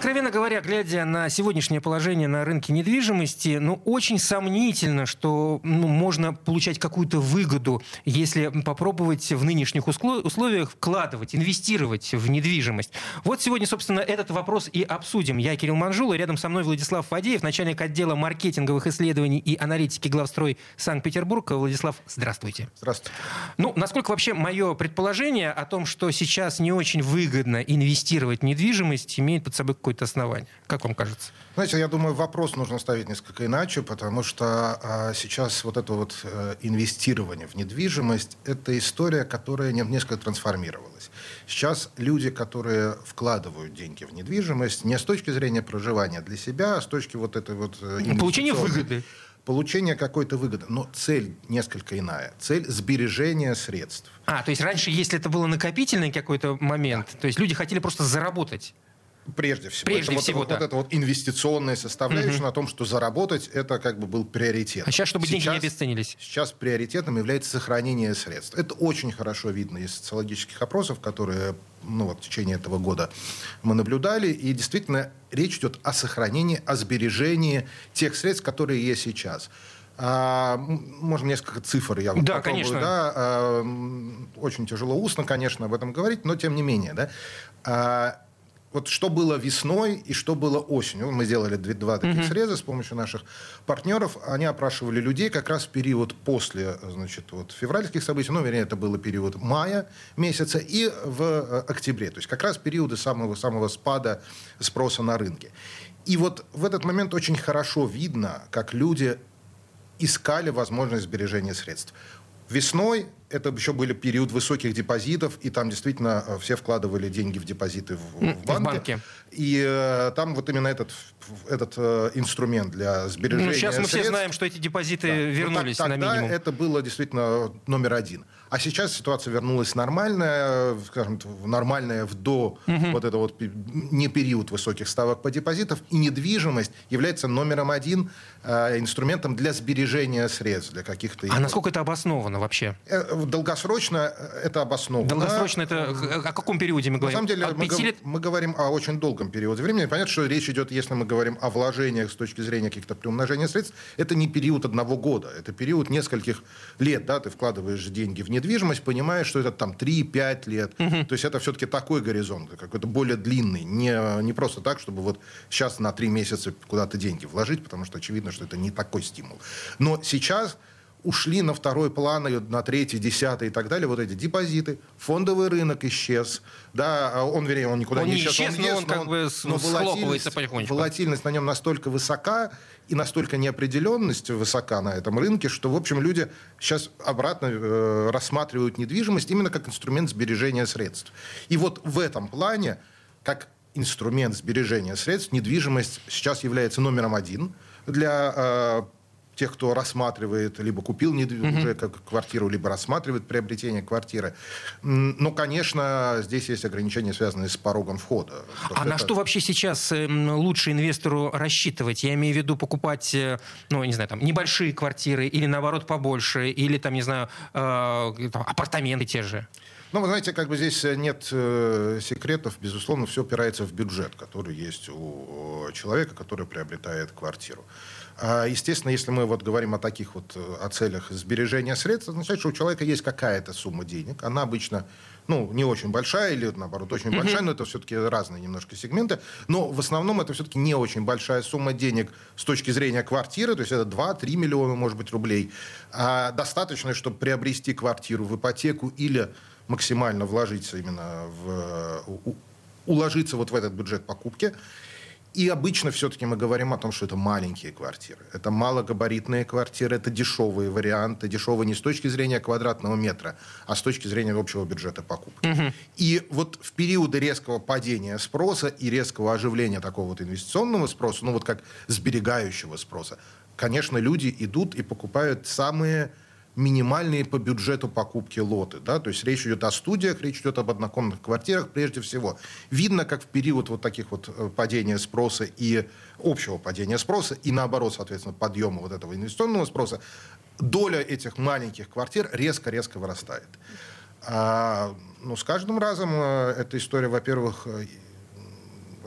Откровенно говоря, глядя на сегодняшнее положение на рынке недвижимости, ну, очень сомнительно, что ну, можно получать какую-то выгоду, если попробовать в нынешних условиях вкладывать, инвестировать в недвижимость. Вот сегодня, собственно, этот вопрос и обсудим. Я Кирилл Манжула, рядом со мной Владислав Фадеев, начальник отдела маркетинговых исследований и аналитики главстрой Санкт-Петербург. Владислав, здравствуйте. Здравствуйте. Ну, насколько вообще мое предположение о том, что сейчас не очень выгодно инвестировать в недвижимость, имеет под собой какой какое-то основание. Как вам кажется? Знаете, я думаю, вопрос нужно ставить несколько иначе, потому что а, сейчас вот это вот а, инвестирование в недвижимость – это история, которая несколько трансформировалась. Сейчас люди, которые вкладывают деньги в недвижимость, не с точки зрения проживания для себя, а с точки вот этой вот... Э, Получения выгоды получение какой-то выгоды. Но цель несколько иная. Цель сбережения средств. А, то есть раньше, если это было накопительный какой-то момент, да. то есть люди хотели просто заработать. Прежде всего. Прежде это всего, вот, да. вот это вот инвестиционная составляющая угу. на том, что заработать это как бы был приоритет. А сейчас, чтобы сейчас, деньги не обесценились. Сейчас приоритетом является сохранение средств. Это очень хорошо видно из социологических опросов, которые ну, вот, в течение этого года мы наблюдали. И действительно речь идет о сохранении, о сбережении тех средств, которые есть сейчас. А, можно несколько цифр я вот да, попробую. Конечно. Да, а, очень тяжело устно, конечно, об этом говорить, но тем не менее. Да. А, вот что было весной и что было осенью. Мы сделали два таких mm-hmm. среза с помощью наших партнеров. Они опрашивали людей как раз в период после значит, вот, февральских событий, ну, вернее, это было период мая месяца и в э, октябре. То есть как раз периоды самого, самого спада спроса на рынке. И вот в этот момент очень хорошо видно, как люди искали возможность сбережения средств. Весной это еще были период высоких депозитов, и там действительно э, все вкладывали деньги в депозиты в, в, банке. в банке. И э, там вот именно этот, этот э, инструмент для сбережения ну, Сейчас мы средств, все знаем, что эти депозиты да. вернулись ну, так, на минимум. это было действительно номер один. А сейчас ситуация вернулась нормальная, скажем, нормальная в до угу. вот это вот не период высоких ставок по депозитам, и недвижимость является номером один э, инструментом для сбережения средств, для каких-то... А насколько это обосновано вообще? Э, долгосрочно это обосновано. Долгосрочно это о каком периоде мы говорим? На самом деле мы, лет? мы говорим о очень долгом периоде времени. Понятно, что речь идет, если мы говорим о вложениях с точки зрения каких-то приумножения средств, это не период одного года, это период нескольких лет. Да? Ты вкладываешь деньги в недвижимость, понимаешь, что это там 3-5 лет. Угу. То есть это все-таки такой горизонт, какой-то более длинный. Не, не просто так, чтобы вот сейчас на 3 месяца куда-то деньги вложить, потому что очевидно, что это не такой стимул. Но сейчас ушли на второй план, на третий, десятый и так далее, вот эти депозиты, фондовый рынок исчез, да, а он, вернее, он никуда он не исчез, исчез, он, но он как но, бы но волатильность, потихонечку. волатильность на нем настолько высока и настолько неопределенность высока на этом рынке, что, в общем, люди сейчас обратно э, рассматривают недвижимость именно как инструмент сбережения средств. И вот в этом плане, как инструмент сбережения средств, недвижимость сейчас является номером один для э, тех, кто рассматривает, либо купил mm-hmm. уже как квартиру, либо рассматривает приобретение квартиры. Но, конечно, здесь есть ограничения, связанные с порогом входа. А это... на что вообще сейчас эм, лучше инвестору рассчитывать? Я имею в виду покупать, э, ну, не знаю, там, небольшие квартиры или, наоборот, побольше, или, там, не знаю, э, там, апартаменты те же? Ну, вы знаете, как бы здесь нет э, секретов. Безусловно, все опирается в бюджет, который есть у человека, который приобретает квартиру. А, естественно, если мы вот говорим о таких вот э, о целях сбережения средств, означает, что у человека есть какая-то сумма денег. Она обычно ну, не очень большая или, наоборот, очень mm-hmm. большая, но это все-таки разные немножко сегменты. Но в основном это все-таки не очень большая сумма денег с точки зрения квартиры, то есть это 2-3 миллиона, может быть, рублей. А достаточно, чтобы приобрести квартиру в ипотеку или максимально вложиться именно в... уложиться вот в этот бюджет покупки. И обычно все-таки мы говорим о том, что это маленькие квартиры. Это малогабаритные квартиры, это дешевые варианты. Дешевые не с точки зрения квадратного метра, а с точки зрения общего бюджета покупки. Угу. И вот в периоды резкого падения спроса и резкого оживления такого вот инвестиционного спроса, ну вот как сберегающего спроса, конечно, люди идут и покупают самые минимальные по бюджету покупки лоты. Да? То есть речь идет о студиях, речь идет об однокомнатных квартирах прежде всего. Видно, как в период вот таких вот э, падения спроса и общего падения спроса, и наоборот, соответственно, подъема вот этого инвестиционного спроса, доля этих маленьких квартир резко-резко вырастает. А, ну, с каждым разом э, эта история, во-первых, э,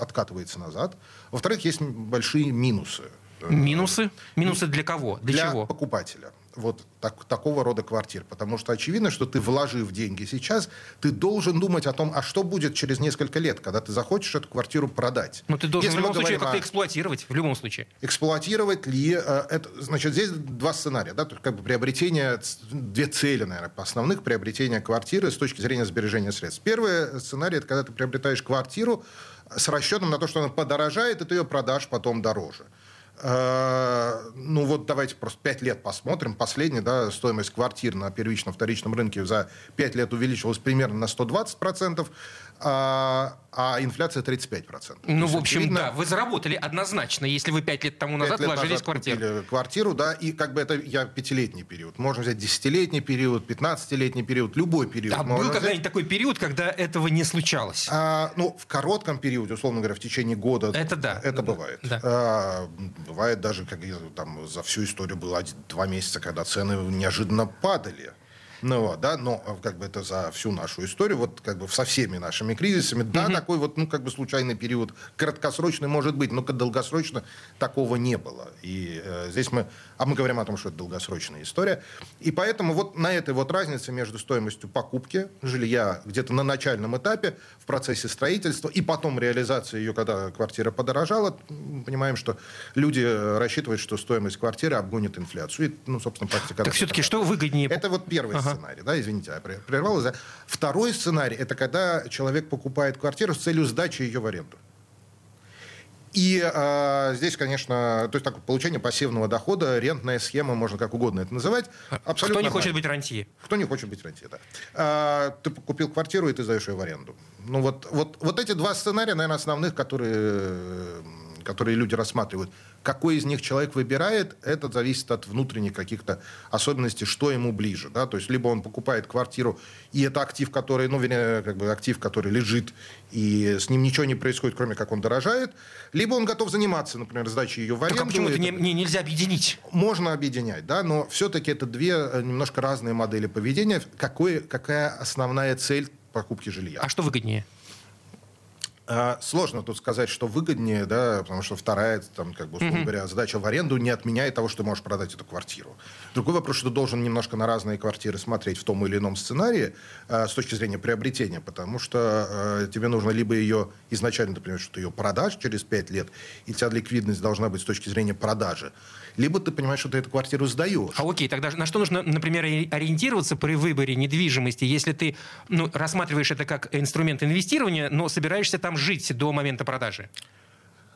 откатывается назад. Во-вторых, есть большие минусы. Минусы? Минусы для кого? Для, для чего? покупателя вот так, такого рода квартир. Потому что очевидно, что ты, вложив деньги сейчас, ты должен думать о том, а что будет через несколько лет, когда ты захочешь эту квартиру продать. Но ты должен Если в любом случае как-то эксплуатировать, в любом случае. Эксплуатировать ли... Э, это, значит, здесь два сценария. Да? То есть, как бы приобретение... Две цели, наверное, основных приобретения квартиры с точки зрения сбережения средств. Первый сценарий – это когда ты приобретаешь квартиру с расчетом на то, что она подорожает, и ты ее продашь потом дороже. Э, ну вот давайте просто 5 лет посмотрим. Последняя да, стоимость квартир на первичном, вторичном рынке за 5 лет увеличилась примерно на 120% а, а инфляция 35%. Ну, в общем, видно, да, вы заработали однозначно, если вы 5 лет тому назад 5 лет вложились назад в квартиру. квартиру, да, и как бы это я пятилетний период. Можно взять десятилетний период, 15-летний период, любой период. А был когда-нибудь такой период, когда этого не случалось? А, ну, в коротком периоде, условно говоря, в течение года. Это да. Это бывает. Да. А, бывает даже, как там за всю историю было два месяца, когда цены неожиданно падали. Ну, вот, да, но э, как бы это за всю нашу историю, вот как бы со всеми нашими кризисами, да, угу. такой вот, ну, как бы случайный период, краткосрочный может быть, но долгосрочно такого не было. И э, здесь мы, а мы говорим о том, что это долгосрочная история. И поэтому вот на этой вот разнице между стоимостью покупки жилья где-то на начальном этапе в процессе строительства и потом реализации ее, когда квартира подорожала, понимаем, что люди рассчитывают, что стоимость квартиры обгонит инфляцию. И, ну, собственно, практика... Так все-таки что выгоднее? Это вот первый ага сценарий, да, извините, я прервал. Второй сценарий – это когда человек покупает квартиру с целью сдачи ее в аренду. И э, здесь, конечно, то есть так, получение пассивного дохода, рентная схема, можно как угодно это называть. Абсолютно Кто не нормально. хочет быть рантье? Кто не хочет быть рантье, да. А, ты купил квартиру, и ты сдаешь ее в аренду. Ну вот, вот, вот эти два сценария, наверное, основных, которые которые люди рассматривают. Какой из них человек выбирает, это зависит от внутренних каких-то особенностей, что ему ближе. Да? То есть либо он покупает квартиру, и это актив, который, ну, вернее, как бы актив, который лежит, и с ним ничего не происходит, кроме как он дорожает, либо он готов заниматься, например, сдачей ее в аренду. Так а почему это не, не, нельзя объединить? Можно объединять, да, но все-таки это две э, немножко разные модели поведения. Какой, какая основная цель покупки жилья? А что выгоднее? А, сложно тут сказать, что выгоднее, да, потому что вторая, там, как бы, условно mm-hmm. говоря, задача в аренду не отменяет того, что ты можешь продать эту квартиру. Другой вопрос, что ты должен немножко на разные квартиры смотреть в том или ином сценарии э, с точки зрения приобретения, потому что э, тебе нужно либо ее изначально, например, что ты ее продашь через 5 лет, и тебя ликвидность должна быть с точки зрения продажи, либо ты понимаешь, что ты эту квартиру сдаешь. А окей, тогда на что нужно, например, ориентироваться при выборе недвижимости, если ты ну, рассматриваешь это как инструмент инвестирования, но собираешься там жить до момента продажи?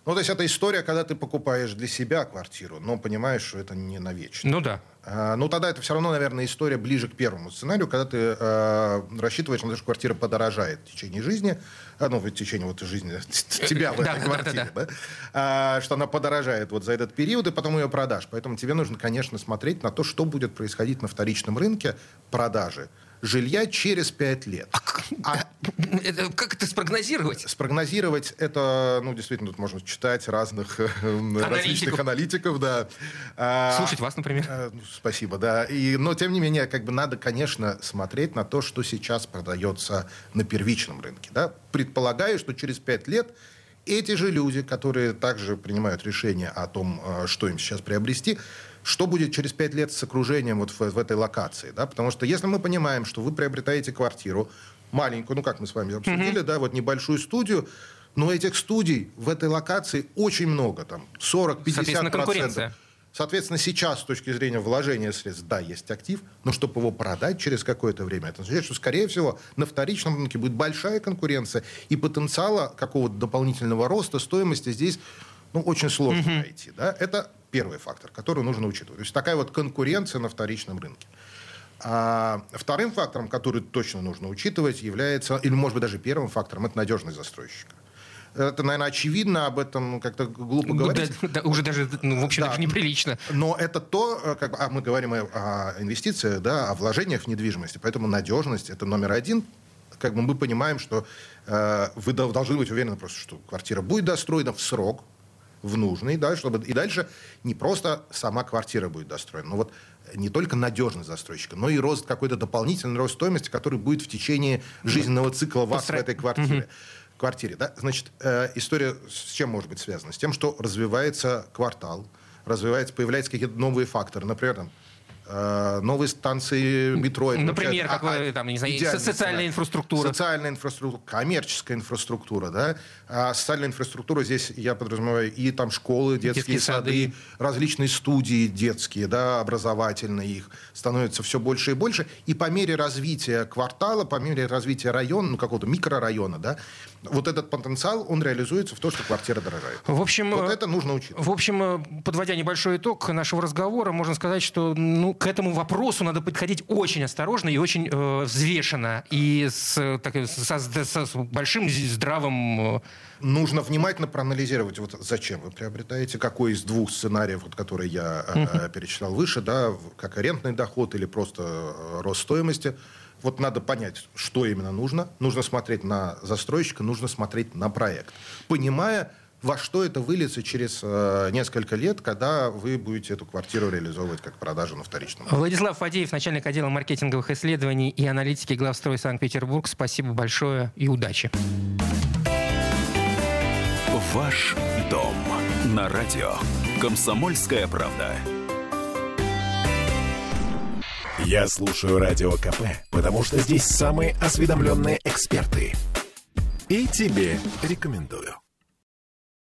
Ну, то есть это история, когда ты покупаешь для себя квартиру, но понимаешь, что это не навечно. Ну да. А, ну, тогда это все равно, наверное, история ближе к первому сценарию, когда ты э, рассчитываешь на то, что квартира подорожает в течение жизни, а, ну, в течение вот жизни тебя в этой квартире, да, а, что она подорожает вот за этот период, и потом ее продашь. Поэтому тебе нужно, конечно, смотреть на то, что будет происходить на вторичном рынке продажи жилья через 5 лет. А, а это, как это спрогнозировать? Спрогнозировать это, ну, действительно, тут можно читать разных э, аналитиков. различных аналитиков, да. А, Слушать вас, например. А, ну, спасибо, да. И, но, тем не менее, как бы надо, конечно, смотреть на то, что сейчас продается на первичном рынке. Да? Предполагаю, что через 5 лет эти же люди, которые также принимают решение о том, э, что им сейчас приобрести, что будет через пять лет с окружением вот в, в этой локации, да, потому что если мы понимаем, что вы приобретаете квартиру маленькую, ну как мы с вами обсудили, mm-hmm. да, вот небольшую студию, но этих студий в этой локации очень много, там 40-50 процентов. Соответственно, сейчас с точки зрения вложения средств, да, есть актив, но чтобы его продать через какое-то время, это означает, что, скорее всего, на вторичном рынке будет большая конкуренция, и потенциала какого-то дополнительного роста стоимости здесь ну, очень сложно mm-hmm. найти. Да? Это первый фактор, который нужно учитывать. То есть такая вот конкуренция на вторичном рынке. А вторым фактором, который точно нужно учитывать, является, или, может быть, даже первым фактором, это надежность застройщика. Это, наверное, очевидно, об этом как-то глупо ну, говорить. Да, да, уже даже, ну, в общем, да. даже неприлично. Но это то, э, как, а мы говорим о, о инвестициях, да, о вложениях в недвижимости, поэтому надежность это номер один. Как бы мы понимаем, что э, вы должны быть уверены просто, что квартира будет достроена в срок, в нужный, да, чтобы и дальше не просто сама квартира будет достроена, но вот не только надежность застройщика, но и рост какой-то дополнительный рост стоимости, который будет в течение жизненного цикла вас Постра... в этой квартире. Угу квартире. Да? Значит, э, история с чем может быть связана? С тем, что развивается квартал, развивается, появляются какие-то новые факторы. Например, там, новые станции метро. Например, какая там, не знаю, социальная инфраструктура. Социальная инфраструктура, коммерческая инфраструктура, да. А социальная инфраструктура здесь, я подразумеваю, и там школы, детские, детские сады, сады, различные студии детские, да, образовательные их становится все больше и больше. И по мере развития квартала, по мере развития района, ну, какого-то микрорайона, да, вот этот потенциал, он реализуется в то, что квартира дорожает. В общем, вот это нужно учитывать. В общем, э, подводя небольшой итог нашего разговора, можно сказать, что ну, к этому вопросу надо подходить очень осторожно и очень э, взвешенно. И с, так, со, со, с большим здравым... Э, нужно внимательно проанализировать, вот зачем вы приобретаете, какой из двух сценариев, вот, которые я uh-huh. перечислял выше, да, как арендный доход или просто э, рост стоимости – вот надо понять, что именно нужно. Нужно смотреть на застройщика, нужно смотреть на проект. Понимая, во что это выльется через э, несколько лет, когда вы будете эту квартиру реализовывать как продажу на вторичном. Владислав Фадеев, начальник отдела маркетинговых исследований и аналитики главстрой Санкт-Петербург. Спасибо большое и удачи. Ваш дом на радио. Комсомольская правда. Я слушаю Радио КП, потому что здесь самые осведомленные эксперты. И тебе рекомендую.